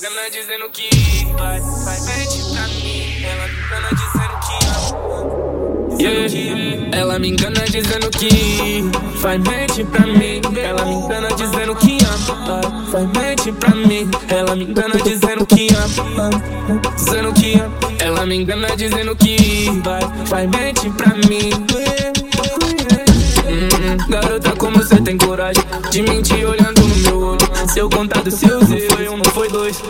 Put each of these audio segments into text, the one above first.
dizendo que vai, vai, mente pra mim. Ela me engana dizendo que Yeah. Ela me engana dizendo que faz mente pra mim. Ela me engana dizendo que ama. Faz mente pra mim. Ela me engana dizendo que ama. Dizendo que ama. Ela me engana dizendo que vai, faz mente pra mim. Hum, garota, como você tem coragem de mentir olhando Seu contado, seus erros, um não foi dois.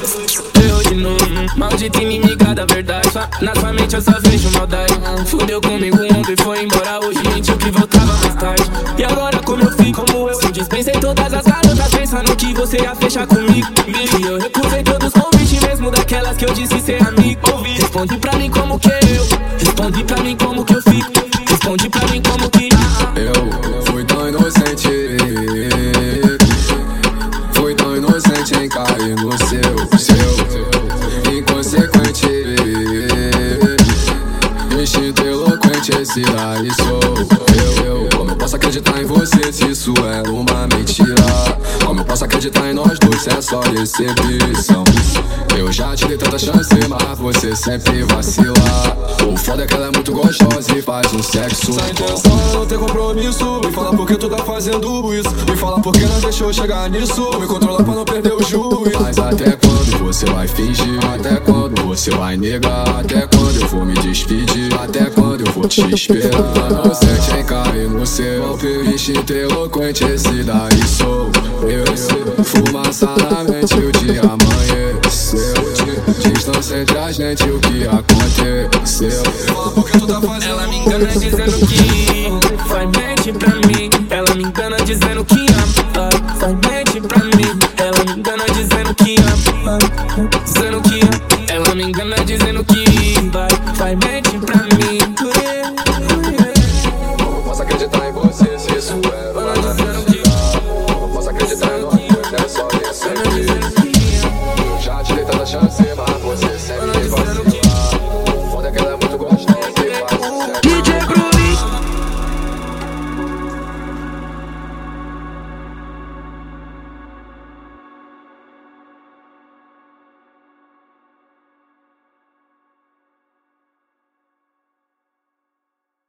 Errou de novo, maldita inimiga da verdade. Na sua mente eu só vejo maldade. Fudeu comigo ontem, foi embora hoje, mentiu que voltava mais tarde. E agora, como eu fico, como eu? Eu dispensei todas as garotas pensando que você ia fechar comigo. E eu recusei todos os convites, mesmo daquelas que eu disse ser amigo. Responde pra mim como que eu, seu, seu inconsequente. Instinto eloquente, esse daí sou eu, eu. Como eu posso acreditar em você se isso é uma mentira? Como eu posso acreditar em nós dois se é só decepção? Dei tanta chance, mas você sempre vacila. O foda é que ela é muito gostosa e faz um sexo. Sem intenção é não ter compromisso. Me fala por que tu tá fazendo isso. Me fala por que não deixou chegar nisso. Me controla pra não perder o juiz. Mas até quando você vai fingir? Até quando você vai negar? Até quando eu vou me despedir? Até quando eu vou te esperar? Inocente em cair no seu instinto eloquente. Esse daí sou eu. Fumaça na mente, o dia amanheceu. Distância entre a gente o que aconteceu. Ela me engana dizendo que faz mente pra mim. Ela me engana dizendo que ama. Faz mente pra mim. Ela me engana dizendo que ama. Dizendo que ama. Ela me engana dizendo que vai, faz mente.